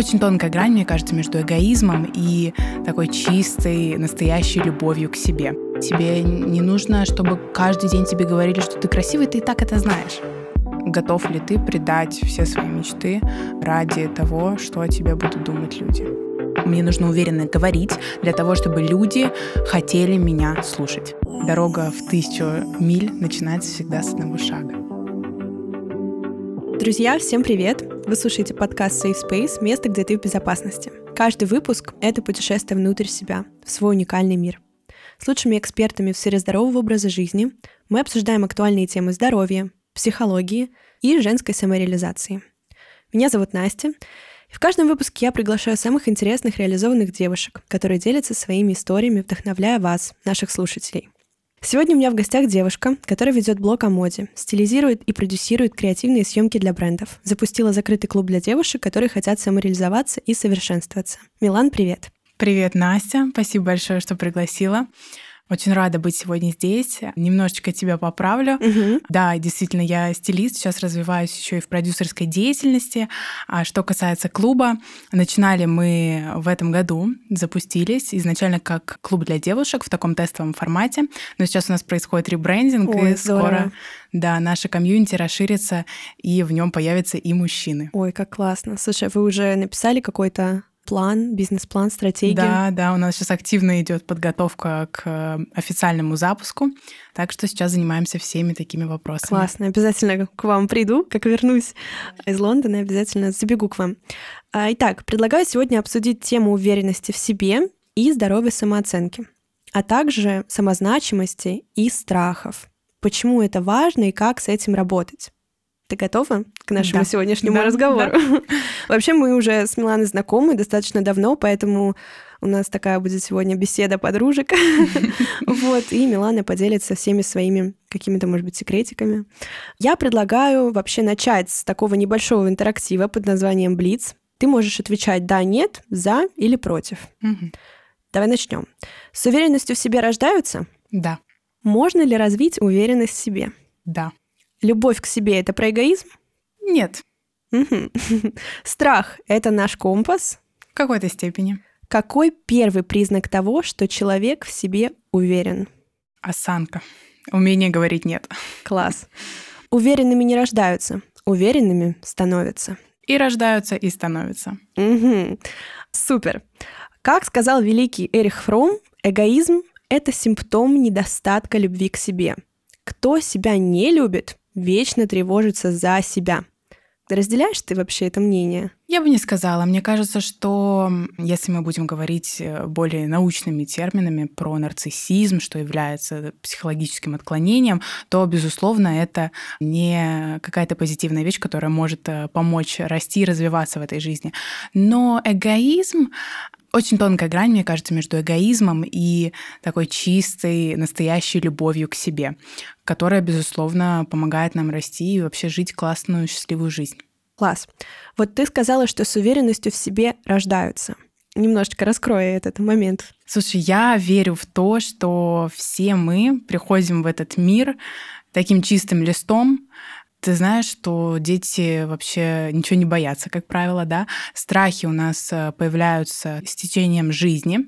Очень тонкая грань, мне кажется, между эгоизмом и такой чистой, настоящей любовью к себе. Тебе не нужно, чтобы каждый день тебе говорили, что ты красивый, ты и так это знаешь. Готов ли ты предать все свои мечты ради того, что о тебе будут думать люди? Мне нужно уверенно говорить для того, чтобы люди хотели меня слушать. Дорога в тысячу миль начинается всегда с одного шага. Друзья, всем привет! Вы слушаете подкаст Safe Space «Место, где ты в безопасности». Каждый выпуск — это путешествие внутрь себя, в свой уникальный мир. С лучшими экспертами в сфере здорового образа жизни мы обсуждаем актуальные темы здоровья, психологии и женской самореализации. Меня зовут Настя, и в каждом выпуске я приглашаю самых интересных реализованных девушек, которые делятся своими историями, вдохновляя вас, наших слушателей. Сегодня у меня в гостях девушка, которая ведет блог о моде, стилизирует и продюсирует креативные съемки для брендов. Запустила закрытый клуб для девушек, которые хотят самореализоваться и совершенствоваться. Милан, привет! Привет, Настя. Спасибо большое, что пригласила. Очень рада быть сегодня здесь. Немножечко тебя поправлю. Угу. Да, действительно, я стилист, сейчас развиваюсь еще и в продюсерской деятельности. А что касается клуба, начинали мы в этом году, запустились изначально как клуб для девушек в таком тестовом формате, но сейчас у нас происходит ребрендинг, Ой, и здорово. скоро да, наша комьюнити расширится, и в нем появятся и мужчины. Ой, как классно. Слушай, вы уже написали какой-то план, бизнес-план, стратегию? Да, да, у нас сейчас активно идет подготовка к э, официальному запуску, так что сейчас занимаемся всеми такими вопросами. Классно, обязательно к вам приду, как вернусь из Лондона, обязательно забегу к вам. А, итак, предлагаю сегодня обсудить тему уверенности в себе и здоровой самооценки, а также самозначимости и страхов. Почему это важно и как с этим работать? Ты готова к нашему Да. сегодняшнему Да, разговору? Вообще мы уже с Миланой знакомы достаточно давно, поэтому у нас такая будет сегодня беседа подружек. Вот, и Милана поделится всеми своими какими-то, может быть, секретиками. Я предлагаю вообще начать с такого небольшого интерактива под названием «Блиц». Ты можешь отвечать «да», «нет», «за» или «против». Давай начнем. С уверенностью в себе рождаются? Да, Можно ли развить уверенность в себе? да. Любовь к себе — это про эгоизм? Нет. Страх — это наш компас. в какой-то степени. Какой первый признак того, что человек в себе уверен? Осанка. Умение говорить «нет». Класс. Уверенными не рождаются, уверенными становятся. И рождаются, и становятся. Мгм. Супер. Как сказал великий Эрих Фром, эгоизм — это симптом недостатка любви к себе. Кто себя не любит, вечно тревожится за себя. Разделяешь ты вообще это мнение? Я бы не сказала. Мне кажется, что если мы будем говорить э, более научными терминами про нарциссизм, что является психологическим отклонением, то, безусловно, это не какая-то позитивная вещь, которая может э, помочь расти и развиваться в этой жизни. Но эгоизм очень тонкая грань, мне кажется, между эгоизмом и такой чистой, настоящей любовью к себе, которая, безусловно, помогает нам расти и вообще жить классную, счастливую жизнь. Класс. Вот ты сказала, что с уверенностью в себе рождаются. Немножечко раскрою этот момент. Слушай, я верю в то, что все мы приходим в этот мир таким чистым листом. Ты знаешь, что дети вообще ничего не боятся, как правило, да? Страхи у нас э, появляются с течением жизни,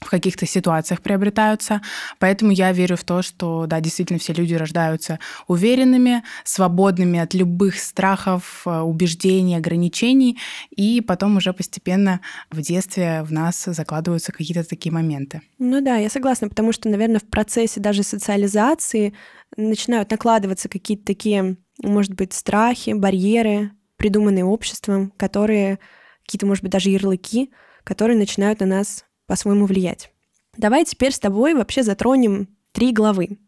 в каких-то ситуациях приобретаются. Поэтому я верю в то, что, да, действительно все люди рождаются уверенными, свободными от любых страхов, э, убеждений, ограничений, и потом уже постепенно в детстве в нас закладываются какие-то такие моменты. Ну да, я согласна, потому что, наверное, в процессе даже социализации начинают накладываться какие-то такие, может быть, страхи, барьеры, придуманные обществом, которые какие-то, может быть, даже ярлыки, которые начинают на нас по-своему влиять. Давай теперь с тобой вообще затронем три главы.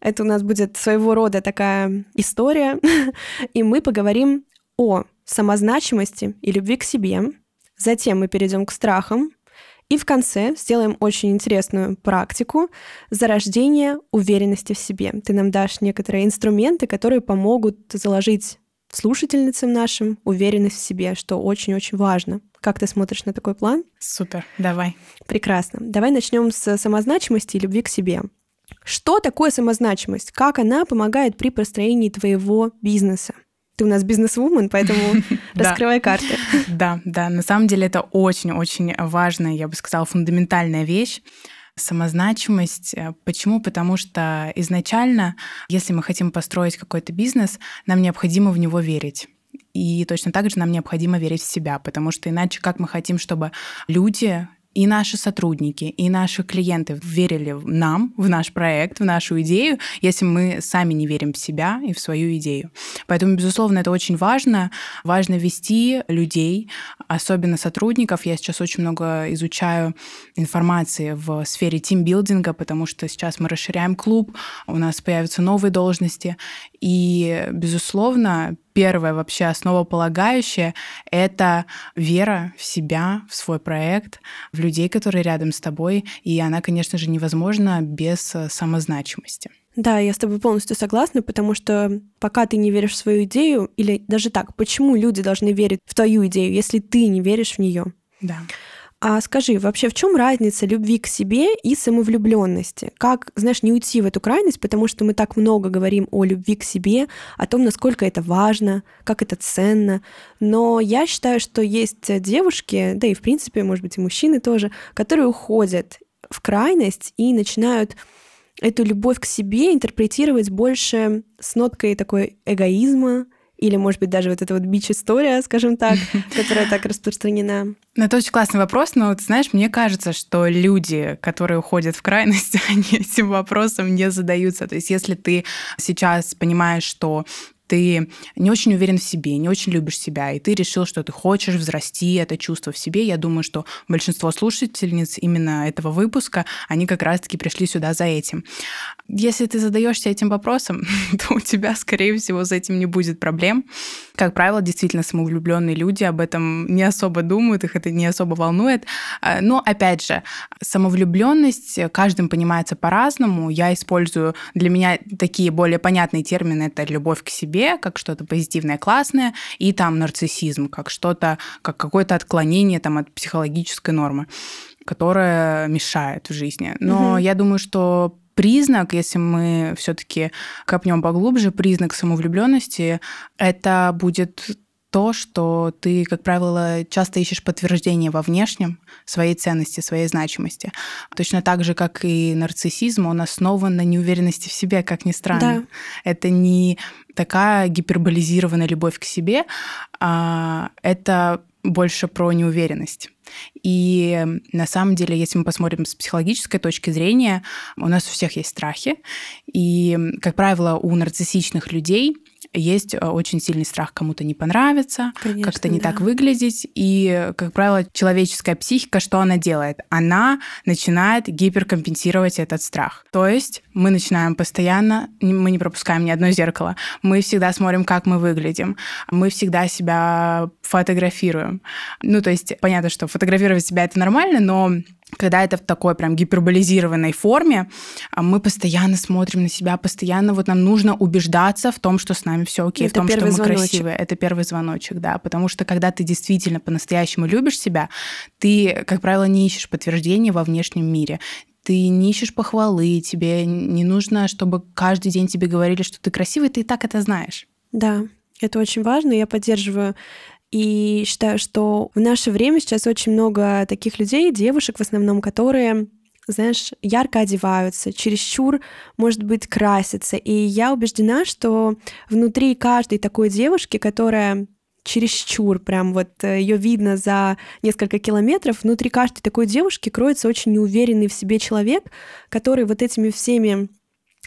Это у нас будет своего рода такая история, и мы поговорим о самозначимости и любви к себе. Затем мы перейдем к страхам, и в конце сделаем очень интересную практику зарождения уверенности в себе. Ты нам дашь некоторые инструменты, которые помогут заложить слушательницам нашим уверенность в себе, что очень-очень важно. Как ты смотришь на такой план? Супер, давай. Прекрасно. Давай начнем с самозначимости и любви к себе. Что такое самозначимость? Как она помогает при построении твоего бизнеса? ты у нас бизнес-вумен, поэтому раскрывай карты. Да, да, на самом деле это очень-очень важная, я бы сказала, фундаментальная вещь самозначимость. Э, почему? Потому что изначально, если мы хотим построить какой-то бизнес, нам необходимо в него верить. И точно так же нам необходимо верить в себя, потому что иначе как мы хотим, чтобы люди и наши сотрудники, и наши клиенты верили нам, в наш проект, в нашу идею, если мы сами не верим в себя и в свою идею. Поэтому, безусловно, это очень важно. Важно вести людей, особенно сотрудников. Я сейчас очень много изучаю информации в сфере тимбилдинга, потому что сейчас мы расширяем клуб, у нас появятся новые должности. И, безусловно, первое вообще основополагающее — это вера в себя, в свой проект, в людей, которые рядом с тобой. И она, конечно же, невозможна без э, самозначимости. Да, я с тобой полностью согласна, потому что пока ты не веришь в свою идею, или даже так, почему люди должны верить в твою идею, если ты не веришь в нее? Да. А скажи, вообще в чем разница любви к себе и самовлюбленности? Как, знаешь, не уйти в эту крайность, потому что мы так много говорим о любви к себе, о том, насколько это важно, как это ценно. Но я считаю, что есть девушки, да и в принципе, может быть, и мужчины тоже, которые уходят в крайность и начинают эту любовь к себе интерпретировать больше с ноткой такой эгоизма, или, может быть, даже вот эта вот бич-история, скажем так, которая так распространена? Ну, это очень классный вопрос, но, вот, знаешь, мне кажется, что люди, которые уходят в крайность, они этим вопросом не задаются. То есть если ты сейчас понимаешь, что ты не очень уверен в себе, не очень любишь себя, и ты решил, что ты хочешь взрасти это чувство в себе, я думаю, что большинство слушательниц именно этого выпуска, они как раз-таки пришли сюда за этим. Если ты задаешься этим вопросом, то у тебя, скорее всего, с этим не будет проблем. Как правило, действительно самовлюбленные люди об этом не особо думают, их это не особо волнует. А, но, опять же, самовлюбленность каждым понимается по-разному. Я использую для меня такие более понятные термины. Это любовь к себе, себе как что-то позитивное, классное, и там нарциссизм как что-то, как какое-то отклонение там от психологической нормы, которое мешает в жизни. Но угу. я думаю, что признак, если мы все-таки копнем поглубже, признак самовлюбленности, это будет то, что ты, как правило, часто ищешь подтверждение во внешнем своей ценности, своей значимости. Точно так же, как и нарциссизм, он основан на неуверенности в себе, как ни странно. Да. Это не такая гиперболизированная любовь к себе, а это больше про неуверенность. И на самом деле, если мы посмотрим с психологической точки зрения, у нас у всех есть страхи. И, как правило, у нарциссичных людей есть э, очень сильный страх кому-то не понравиться, как-то не да. так выглядеть. И, как правило, человеческая психика, что она делает? Она начинает гиперкомпенсировать этот страх. То есть мы начинаем постоянно, мы не пропускаем ни одно зеркало, мы всегда смотрим, как мы выглядим, мы всегда себя фотографируем. Ну, то есть понятно, что фотографировать себя это нормально, но когда это в такой прям гиперболизированной форме, а, мы постоянно смотрим на себя, постоянно вот нам нужно убеждаться в том, что с нами все окей, это в том, что мы звоночек. красивые. Это первый звоночек, да, потому что когда ты действительно по-настоящему любишь себя, ты, как правило, не ищешь подтверждения во внешнем мире ты не ищешь похвалы, тебе не нужно, чтобы каждый день тебе говорили, что ты красивый, ты и так это знаешь. Да, это очень важно, я поддерживаю и считаю, что в наше время сейчас очень много таких людей, девушек в основном, которые знаешь, ярко одеваются, чересчур, может быть, красятся. И я убеждена, что внутри каждой такой девушки, которая чересчур, прям вот э, ее видно за несколько километров, внутри каждой такой девушки кроется очень неуверенный в себе человек, который вот этими всеми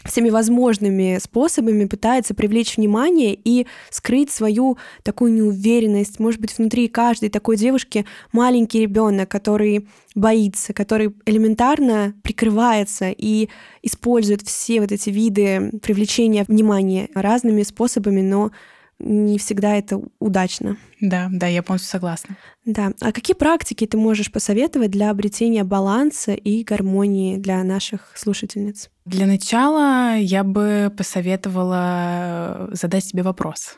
всеми возможными способами пытается привлечь внимание и скрыть свою такую неуверенность. Может быть, внутри каждой такой девушки маленький ребенок, который боится, который элементарно прикрывается и использует все вот эти виды привлечения внимания разными способами, но не всегда это удачно. Да, да, я полностью согласна. Да. А какие практики ты можешь посоветовать для обретения баланса и гармонии для наших слушательниц? Для начала я бы посоветовала задать себе вопрос.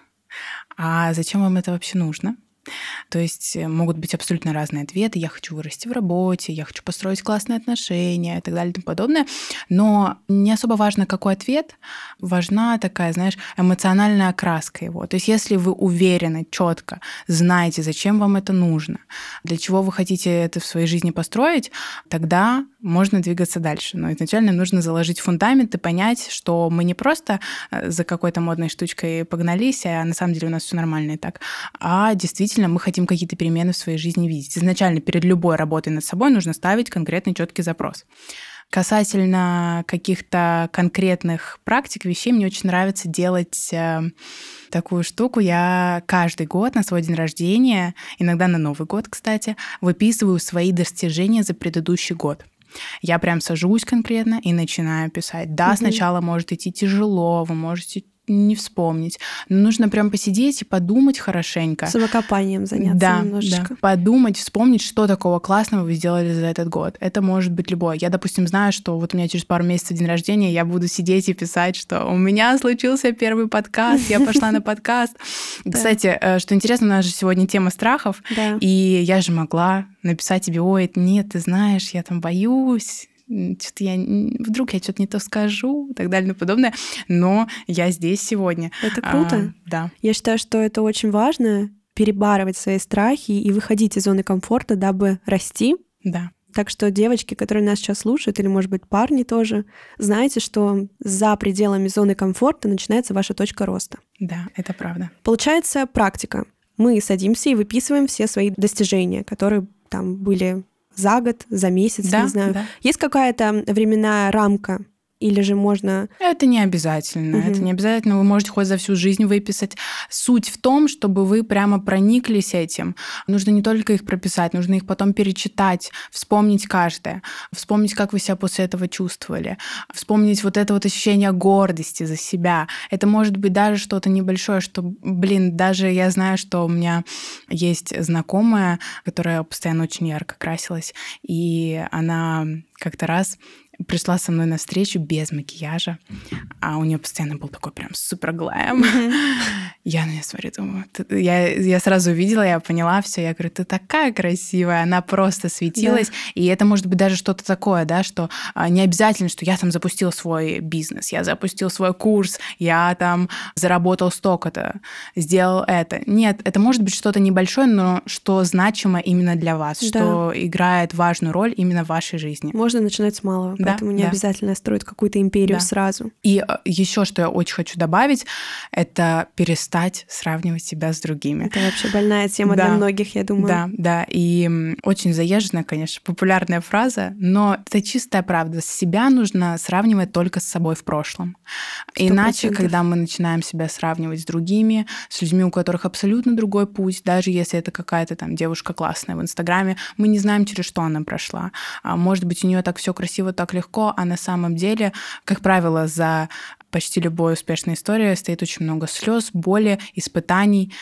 А зачем вам это вообще нужно? То есть э, могут быть абсолютно разные ответы. Я хочу вырасти в работе, я хочу построить классные отношения и так далее и тому подобное. Но не особо важно, какой ответ. Важна такая, знаешь, эмоциональная окраска его. То есть если вы уверены, четко знаете, зачем вам это нужно, для чего вы хотите это в своей жизни построить, тогда можно двигаться дальше. Но изначально нужно заложить фундамент и понять, что мы не просто э, за какой-то модной штучкой погнались, а на самом деле у нас все нормально и так, а действительно мы хотим какие-то перемены в своей жизни видеть. Изначально перед любой работой над собой нужно ставить конкретный четкий запрос. Касательно каких-то конкретных практик, вещей, мне очень нравится делать э, такую штуку. Я каждый год на свой день рождения, иногда на Новый год, кстати, выписываю свои достижения за предыдущий год. Я прям сажусь конкретно и начинаю писать. Да, угу. сначала может идти тяжело, вы можете не вспомнить. Но нужно прям посидеть и подумать хорошенько. Самокопанием заняться да, немножечко. Да. Подумать, вспомнить, что такого классного вы сделали за этот год. Это может быть любое. Я, допустим, знаю, что вот у меня через пару месяцев день рождения, я буду сидеть и писать, что у меня случился первый подкаст, я пошла на подкаст. Кстати, э, что интересно, у нас же сегодня тема страхов, и я же могла написать тебе, ой, нет, ты знаешь, я там боюсь, что-то я вдруг я что-то не то скажу и так далее и подобное, но я здесь сегодня. Это круто. А, да. Я считаю, что это очень важно перебарывать свои страхи и выходить из зоны комфорта, дабы расти. Да. Так что девочки, которые нас сейчас слушают, или, может быть, парни тоже, знаете, что за пределами зоны комфорта начинается ваша точка роста. Да, это правда. Получается практика. Мы садимся и выписываем все свои достижения, которые там были за год, за месяц, да, не знаю. Да. Есть какая-то временная рамка или же можно... Это не обязательно. Угу. Это не обязательно. Вы можете хоть за всю жизнь выписать. Суть в том, чтобы вы прямо прониклись этим. Нужно не только их прописать, нужно их потом перечитать, вспомнить каждое, вспомнить, как вы себя после этого чувствовали, вспомнить вот это вот ощущение гордости за себя. Это может быть даже что-то небольшое, что, блин, даже я знаю, что у меня есть знакомая, которая постоянно очень ярко красилась, и она как-то раз пришла со мной на встречу без макияжа, а у нее постоянно был такой прям супер глэм. Я на нее смотрю, думаю, я, я сразу увидела, я поняла все, я говорю, ты такая красивая, она просто светилась, да. и это может быть даже что-то такое, да, что а, не обязательно, что я там запустил свой бизнес, я запустил свой курс, я там заработал столько-то, сделал это. Нет, это может быть что-то небольшое, но что значимо именно для вас, да. что играет важную роль именно в вашей жизни. Можно начинать с малого да, поэтому не да. обязательно строить какую-то империю да. сразу. И э, еще что я очень хочу добавить, это перестать сравнивать себя с другими. Это вообще больная тема да. для многих, я думаю. Да, да, и очень заезженная, конечно, популярная фраза, но это чистая правда. Себя нужно сравнивать только с собой в прошлом. 100%. Иначе, когда мы начинаем себя сравнивать с другими, с людьми, у которых абсолютно другой путь, даже если это какая-то там девушка классная в Инстаграме, мы не знаем, через что она прошла. А может быть, у нее так все красиво, так легко, а на самом деле, как правило, за почти любой успешной историей стоит очень много слез, боли, испытаний.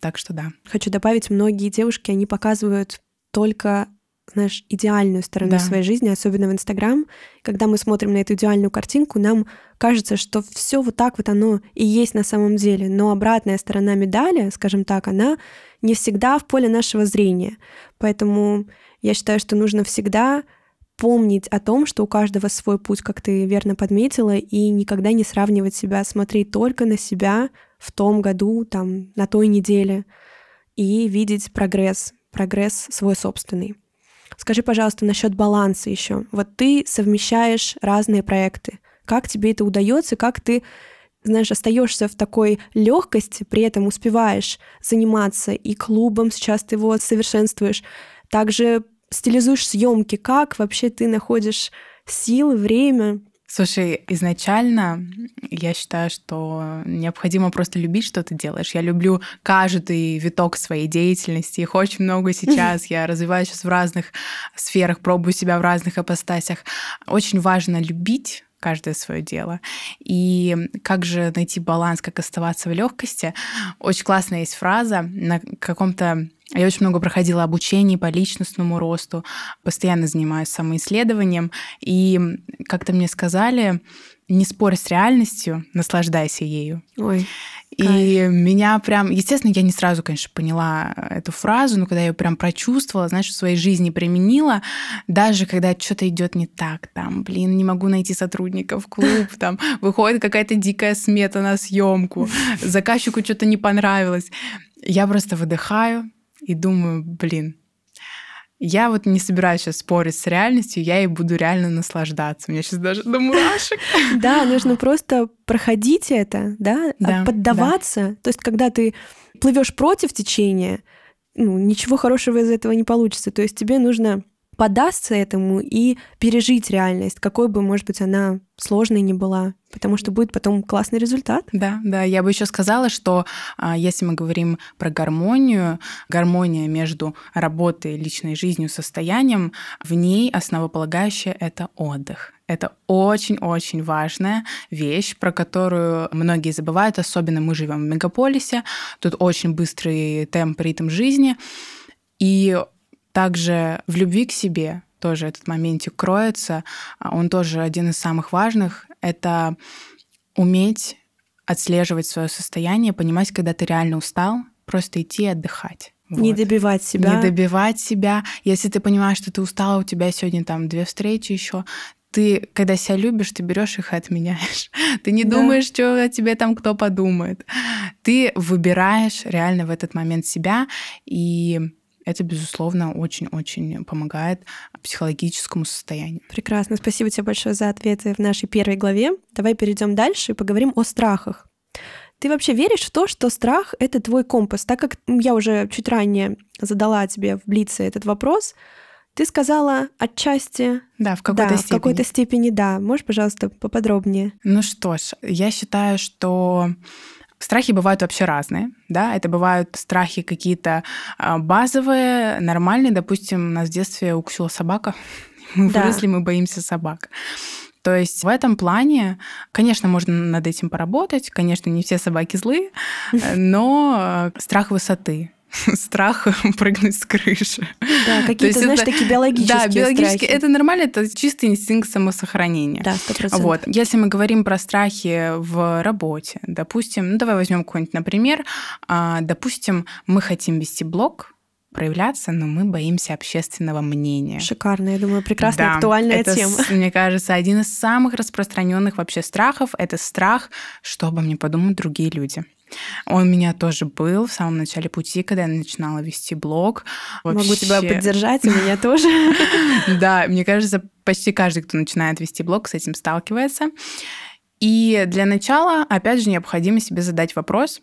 Так что да. Хочу добавить, многие девушки, они показывают только знаешь, идеальную сторону да. своей жизни, особенно в Инстаграм. Когда мы смотрим на эту идеальную картинку, нам кажется, что все вот так вот оно и есть на самом деле. Но обратная сторона медали, скажем так, она не всегда в поле нашего зрения. Поэтому я считаю, что нужно всегда помнить о том, что у каждого свой путь, как ты верно подметила, и никогда не сравнивать себя, смотреть только на себя в том году, там, на той неделе, и видеть прогресс, прогресс свой собственный. Скажи, пожалуйста, насчет баланса еще. Вот ты совмещаешь разные проекты. Как тебе это удается? Как ты знаешь, остаешься в такой легкости, при этом успеваешь заниматься и клубом, сейчас ты его совершенствуешь, также стилизуешь съемки, как вообще ты находишь силы, время? Слушай, изначально я считаю, что необходимо просто любить, что ты делаешь. Я люблю каждый виток своей деятельности. Их очень много сейчас. Я развиваюсь сейчас в разных сферах, пробую себя в разных апостасях. Очень важно любить каждое свое дело. И как же найти баланс, как оставаться в легкости? Очень классная есть фраза на каком-то я очень много проходила обучений по личностному росту, постоянно занимаюсь самоисследованием. И как-то мне сказали, не спорь с реальностью, наслаждайся ею. Ой. И Кайф. меня прям, естественно, я не сразу, конечно, поняла эту фразу, но когда я ее прям прочувствовала, знаешь, в своей жизни применила, даже когда что-то идет не так, там, блин, не могу найти сотрудников в клуб, там, выходит какая-то дикая смета на съемку, заказчику что-то не понравилось. Я просто выдыхаю и думаю, блин, я вот не собираюсь сейчас спорить с реальностью, я и буду реально наслаждаться. У меня сейчас даже до мурашек. Да, нужно просто проходить это, да, поддаваться. То есть, когда ты плывешь против течения, ну, ничего хорошего из этого не получится. То есть тебе нужно подастся этому и пережить реальность, какой бы, может быть, она сложной не была, потому что будет потом классный результат. Да, да, я бы еще сказала, что а, если мы говорим про гармонию, гармония между работой, личной жизнью, состоянием, в ней основополагающее это отдых. Это очень-очень важная вещь, про которую многие забывают, особенно мы живем в мегаполисе, тут очень быстрый темп, ритм жизни, и также в любви к себе тоже этот моментик кроется. А он тоже один из самых важных. Это уметь отслеживать свое состояние, понимать, когда ты реально устал, просто идти отдыхать. Вот. Не добивать себя. Не добивать себя. Если ты понимаешь, что ты устала, у тебя сегодня там две встречи еще, ты, когда себя любишь, ты берешь их и отменяешь. Ты не да. думаешь, что о тебе там кто подумает. Ты выбираешь реально в этот момент себя, и это, безусловно, очень-очень помогает психологическому состоянию. Прекрасно. Спасибо тебе большое за ответы в нашей первой главе. Давай перейдем дальше и поговорим о страхах. Ты вообще веришь в то, что страх — это твой компас? Так как я уже чуть ранее задала тебе в Блице этот вопрос, ты сказала отчасти... Да, в какой-то да, степени. в какой-то степени, да. Можешь, пожалуйста, поподробнее? Ну что ж, я считаю, что Страхи бывают вообще разные, да, это бывают страхи какие-то а, базовые, нормальные, допустим, нас в детстве укусила собака, мы да. выросли, мы боимся собак. То есть в этом плане, конечно, можно над этим поработать, конечно, не все собаки злые, но э, страх высоты, страх прыгнуть с крыши. Да, какие-то, знаешь, это, такие биологические Да, биологические. Страхи. Это нормально, это чистый инстинкт самосохранения. Да, 100%. Вот. Если мы говорим про страхи в работе, допустим, ну давай возьмем какой-нибудь, например, а, допустим, мы хотим вести блог, проявляться, но мы боимся общественного мнения. Шикарно, я думаю, прекрасная, да, актуальная это, тема. Мне кажется, один из самых распространенных вообще страхов – это страх, что обо мне подумают другие люди. Он у меня тоже был в самом начале пути, когда я начинала вести блог. Вообще... Могу тебя поддержать, у меня тоже. Да, мне кажется, почти каждый, кто начинает вести блог, с этим сталкивается. И для начала, опять же, необходимо себе задать вопрос,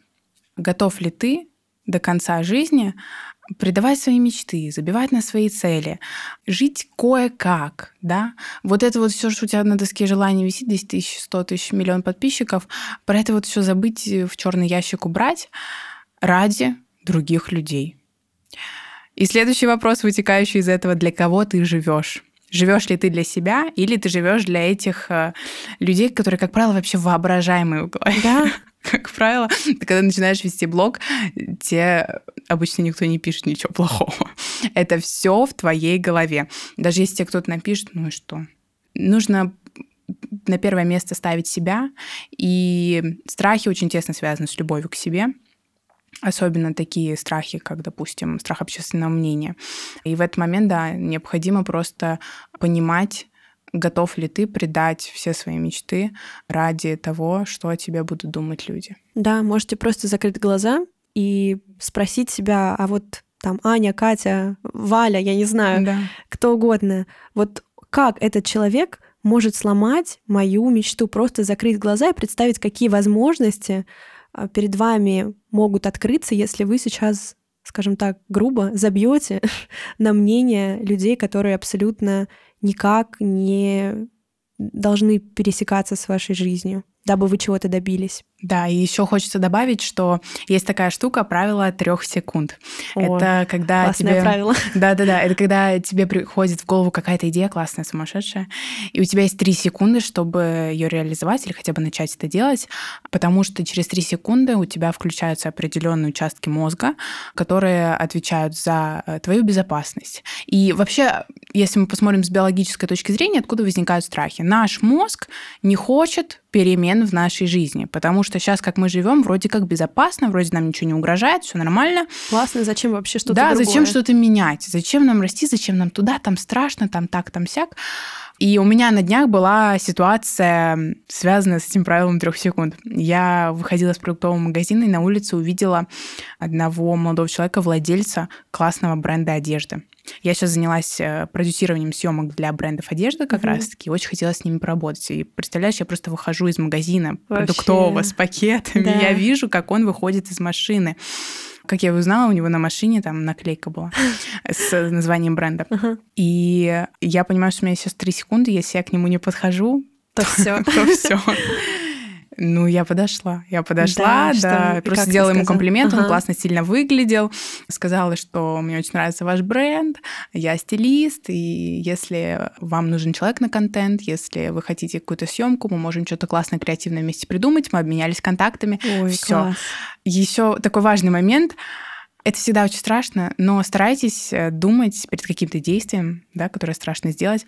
готов ли ты до конца жизни предавать свои мечты, забивать на свои цели, жить кое-как, да. Вот это вот все, что у тебя на доске желаний висит, 10 тысяч, 100 тысяч, миллион подписчиков, про это вот все забыть, в черный ящик убрать ради других людей. И следующий вопрос, вытекающий из этого, для кого ты живешь? Живешь ли ты для себя, или ты живешь для этих э, людей, которые, как правило, вообще воображаемые в голове? Да, как правило, ты когда начинаешь вести блог, тебе обычно никто не пишет ничего плохого. Это все в твоей голове. Даже если тебе кто-то напишет, ну и что? Нужно на первое место ставить себя, и страхи очень тесно связаны с любовью к себе, особенно такие страхи, как, допустим, страх общественного мнения. И в этот момент, да, необходимо просто понимать, готов ли ты предать все свои мечты ради того, что о тебе будут думать люди. Да, можете просто закрыть глаза и спросить себя, а вот там Аня, Катя, Валя, я не знаю, да. кто угодно, вот как этот человек может сломать мою мечту, просто закрыть глаза и представить, какие возможности перед вами могут открыться, если вы сейчас скажем так, грубо забьете на мнение людей, которые абсолютно никак не должны пересекаться с вашей жизнью, дабы вы чего-то добились. Да, и еще хочется добавить, что есть такая штука правило трех секунд. О, это когда классное тебе... правило. Да, да, да. Это когда тебе приходит в голову какая-то идея классная, сумасшедшая, и у тебя есть три секунды, чтобы ее реализовать или хотя бы начать это делать, потому что через три секунды у тебя включаются определенные участки мозга, которые отвечают за э, твою безопасность. И вообще если мы посмотрим с биологической точки зрения, откуда возникают страхи. Наш мозг не хочет перемен в нашей жизни, потому что сейчас, как мы живем, вроде как безопасно, вроде нам ничего не угрожает, все нормально. Классно, зачем вообще что-то Да, другое? зачем что-то менять? Зачем нам расти, зачем нам туда, там страшно, там так, там сяк. И у меня на днях была ситуация, связанная с этим правилом трех секунд. Я выходила с продуктового магазина и на улице увидела одного молодого человека, владельца классного бренда одежды. Я сейчас занялась э, продюсированием съемок для брендов одежды как Мгм. раз-таки. Очень хотела с ними поработать. И представляешь, я просто выхожу из магазина Вообще. продуктового с пакетами. Да. Я вижу, как он выходит из машины. Как я узнала, у него на машине там наклейка была с названием бренда. И я понимаю, что у меня сейчас три секунды, если я к нему не подхожу, То все. то все. Ну, я подошла. Я подошла, Да, что- да, и просто сделала ему комплимент, он Ага. классно, сильно выглядел. Сказала, что мне очень нравится ваш бренд, я стилист, и если вам нужен человек на контент, если вы хотите какую-то съемку, мы можем что-то классное, креативное вместе придумать. Мы обменялись контактами. Ой, Всё. класс. Еще такой важный момент. Это всегда очень страшно, но старайтесь э, думать перед каким-то действием, да, которое страшно сделать.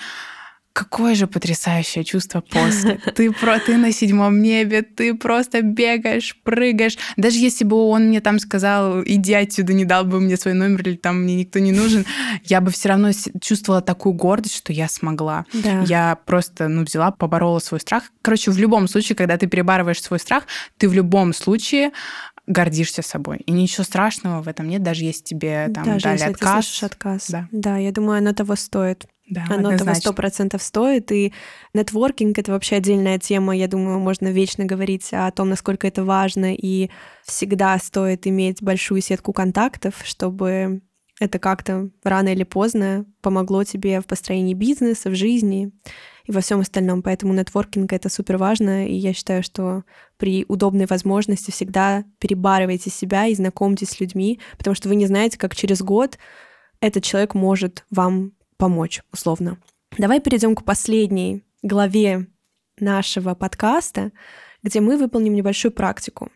Какое же потрясающее чувство после. Ты, про, ты на седьмом небе, ты просто бегаешь, прыгаешь. Даже если бы он мне там сказал, иди отсюда, не дал бы мне свой номер, или там мне никто не нужен, я бы все равно чувствовала такую гордость, что я смогла. Да. Я просто, ну, взяла, поборола свой страх. Короче, в любом случае, когда ты перебарываешь свой страх, ты в любом случае гордишься собой. И ничего страшного в этом нет, даже если тебе там Даже дали если ты отказ. слышишь отказ. Да. Да, я думаю, оно того стоит. Да, Оно того однозначно. сто процентов стоит. И нетворкинг — это вообще отдельная тема. Я думаю, можно вечно говорить о том, насколько это важно. И всегда стоит иметь большую сетку контактов, чтобы это как-то рано или поздно помогло тебе в построении бизнеса, в жизни и во всем остальном. Поэтому нетворкинг — это супер важно. И я считаю, что при удобной возможности всегда перебарывайте себя и знакомьтесь с людьми, потому что вы не знаете, как через год этот человек может вам помочь, условно. Давай перейдем к последней главе нашего подкаста, где мы выполним небольшую практику.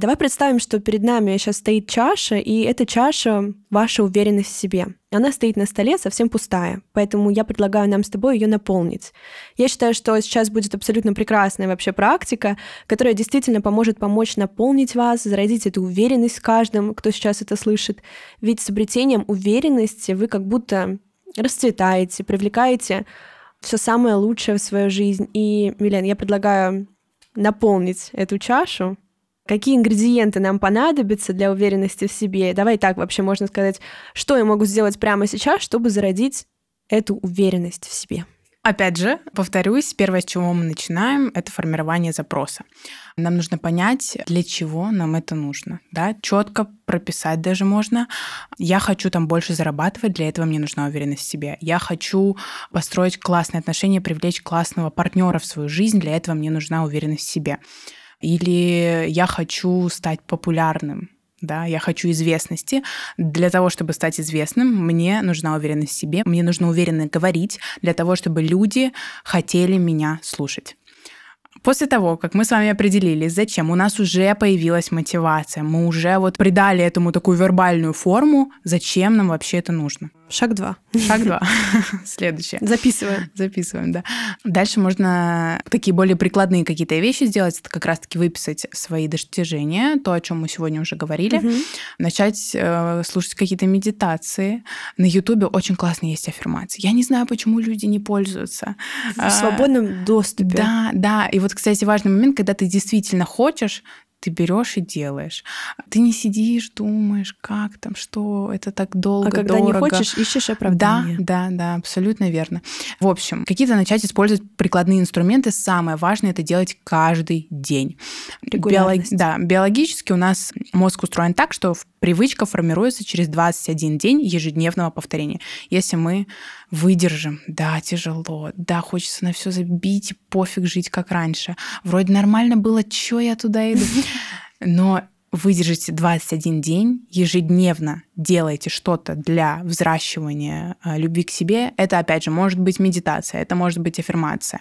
Давай представим, что перед нами сейчас стоит чаша, и эта чаша — ваша уверенность в себе. Она стоит на столе совсем пустая, поэтому я предлагаю нам с тобой ее наполнить. Я считаю, что сейчас будет абсолютно прекрасная вообще практика, которая действительно поможет помочь наполнить вас, зародить эту уверенность в каждом, кто сейчас это слышит. Ведь с обретением уверенности вы как будто расцветаете, привлекаете все самое лучшее в свою жизнь. И, Милен, я предлагаю наполнить эту чашу. Какие ингредиенты нам понадобятся для уверенности в себе? Давай так вообще можно сказать, что я могу сделать прямо сейчас, чтобы зародить эту уверенность в себе. Опять же, повторюсь, первое, с чего мы начинаем, это формирование запроса. Нам нужно понять, для чего нам это нужно. Да? Четко прописать даже можно. Я хочу там больше зарабатывать, для этого мне нужна уверенность в себе. Я хочу построить классные отношения, привлечь классного партнера в свою жизнь, для этого мне нужна уверенность в себе. Или я хочу стать популярным, да, я хочу известности. Для того, чтобы стать известным, мне нужна уверенность в себе, мне нужно уверенно говорить для того, чтобы люди хотели меня слушать. После того, как мы с вами определились, зачем, у нас уже появилась мотивация, мы уже вот придали этому такую вербальную форму, зачем нам вообще это нужно. Шаг два. Шаг два. Следующее. Записываем. Записываем, да. Дальше можно такие более прикладные какие-то вещи сделать. Это как раз-таки выписать свои достижения, то, о чем мы сегодня уже говорили. Мгм. Начать э, слушать какие-то медитации. На Ютубе очень классные есть аффирмации. Я не знаю, почему люди не пользуются. В свободном доступе. Да, да. И вот, кстати, важный момент, когда ты действительно хочешь, ты берешь и делаешь. Ты не сидишь, думаешь, как там, что это так долго, А когда дорого. не хочешь, ищешь Да, оправдание. да, да, абсолютно верно. В общем, какие-то начать использовать прикладные инструменты. Самое важное это делать каждый день. Регулярность. да, биологически у нас мозг устроен так, что привычка формируется через 21 день ежедневного повторения. Если мы выдержим, да, тяжело, да, хочется на все забить, и пофиг жить как раньше. Вроде нормально было, чё я туда иду? Но выдержите 21 день ежедневно делаете что-то для взращивания э, любви к себе, это, опять же, может быть медитация, это может быть аффирмация.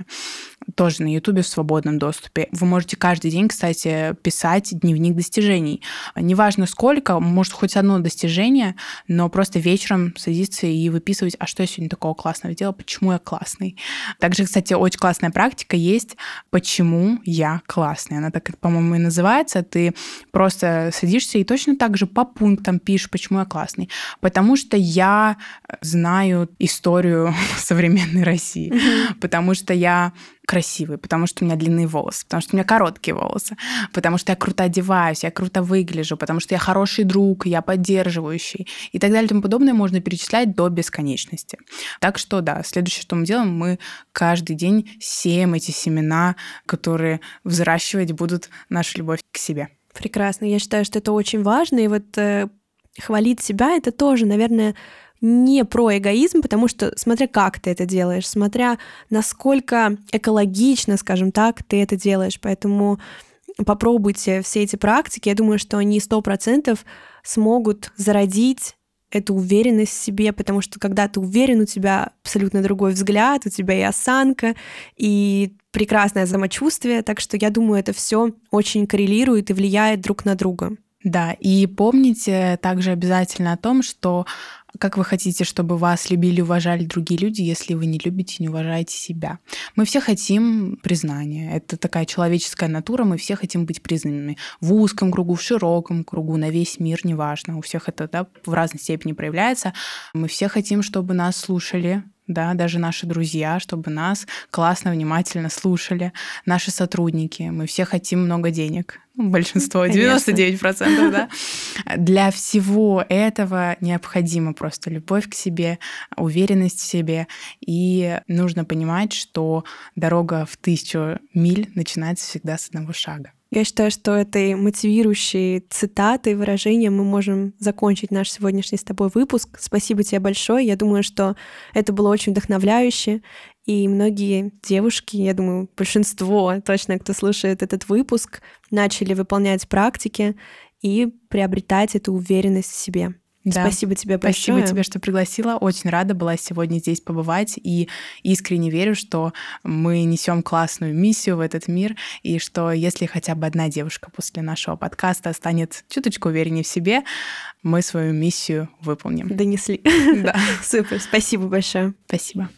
Тоже на Ютубе в свободном доступе. Вы можете каждый день, кстати, писать дневник достижений. Неважно сколько, может хоть одно достижение, но просто вечером садиться и выписывать, а что я сегодня такого классного сделала, почему я классный. Также, кстати, очень классная практика есть «Почему я классный». Она так, по-моему, и называется. Ты просто садишься и точно так же по пунктам пишешь, почему я классный. Потому что я знаю историю современной России. Mm-hmm. Потому что я красивый, потому что у меня длинные волосы, потому что у меня короткие волосы, потому что я круто одеваюсь, я круто выгляжу, потому что я хороший друг, я поддерживающий и так далее и тому подобное можно перечислять до бесконечности. Так что да, следующее, что мы делаем, мы каждый день сеем эти семена, которые взращивать будут нашу любовь к себе. Прекрасно. Я считаю, что это очень важно. И вот э, хвалить себя это тоже, наверное, не про эгоизм, потому что смотря как ты это делаешь, смотря насколько экологично, скажем так, ты это делаешь. Поэтому попробуйте все эти практики. Я думаю, что они сто процентов смогут зародить эту уверенность в себе, потому что когда ты уверен, у тебя абсолютно другой взгляд, у тебя и осанка, и прекрасное самочувствие, так что я думаю, это все очень коррелирует и влияет друг на друга. Да, и помните также обязательно о том, что как вы хотите, чтобы вас любили и уважали другие люди, если вы не любите и не уважаете себя? Мы все хотим признания. Это такая человеческая натура. Мы все хотим быть признанными. В узком кругу, в широком кругу, на весь мир, неважно. У всех это да, в разной степени проявляется. Мы все хотим, чтобы нас слушали, да, даже наши друзья, чтобы нас классно, внимательно слушали, наши сотрудники. Мы все хотим много денег. Ну, большинство, 99%, Конечно. да. Для всего этого необходима просто любовь к себе, уверенность в себе. И нужно понимать, что дорога в тысячу миль начинается всегда с одного шага. Я считаю, что этой мотивирующей цитатой, выражением мы можем закончить наш сегодняшний с тобой выпуск. Спасибо тебе большое. Я думаю, что это было очень вдохновляюще. И многие девушки, я думаю, большинство точно, кто слушает этот выпуск, начали выполнять практики и приобретать эту уверенность в себе. Да. Спасибо тебе большое. Спасибо тебе, что пригласила. Очень рада была сегодня здесь побывать и искренне верю, что мы несем классную миссию в этот мир и что если хотя бы одна девушка после нашего подкаста станет чуточку увереннее в себе, мы свою миссию выполним. Донесли. Да. Супер. Спасибо большое. Спасибо.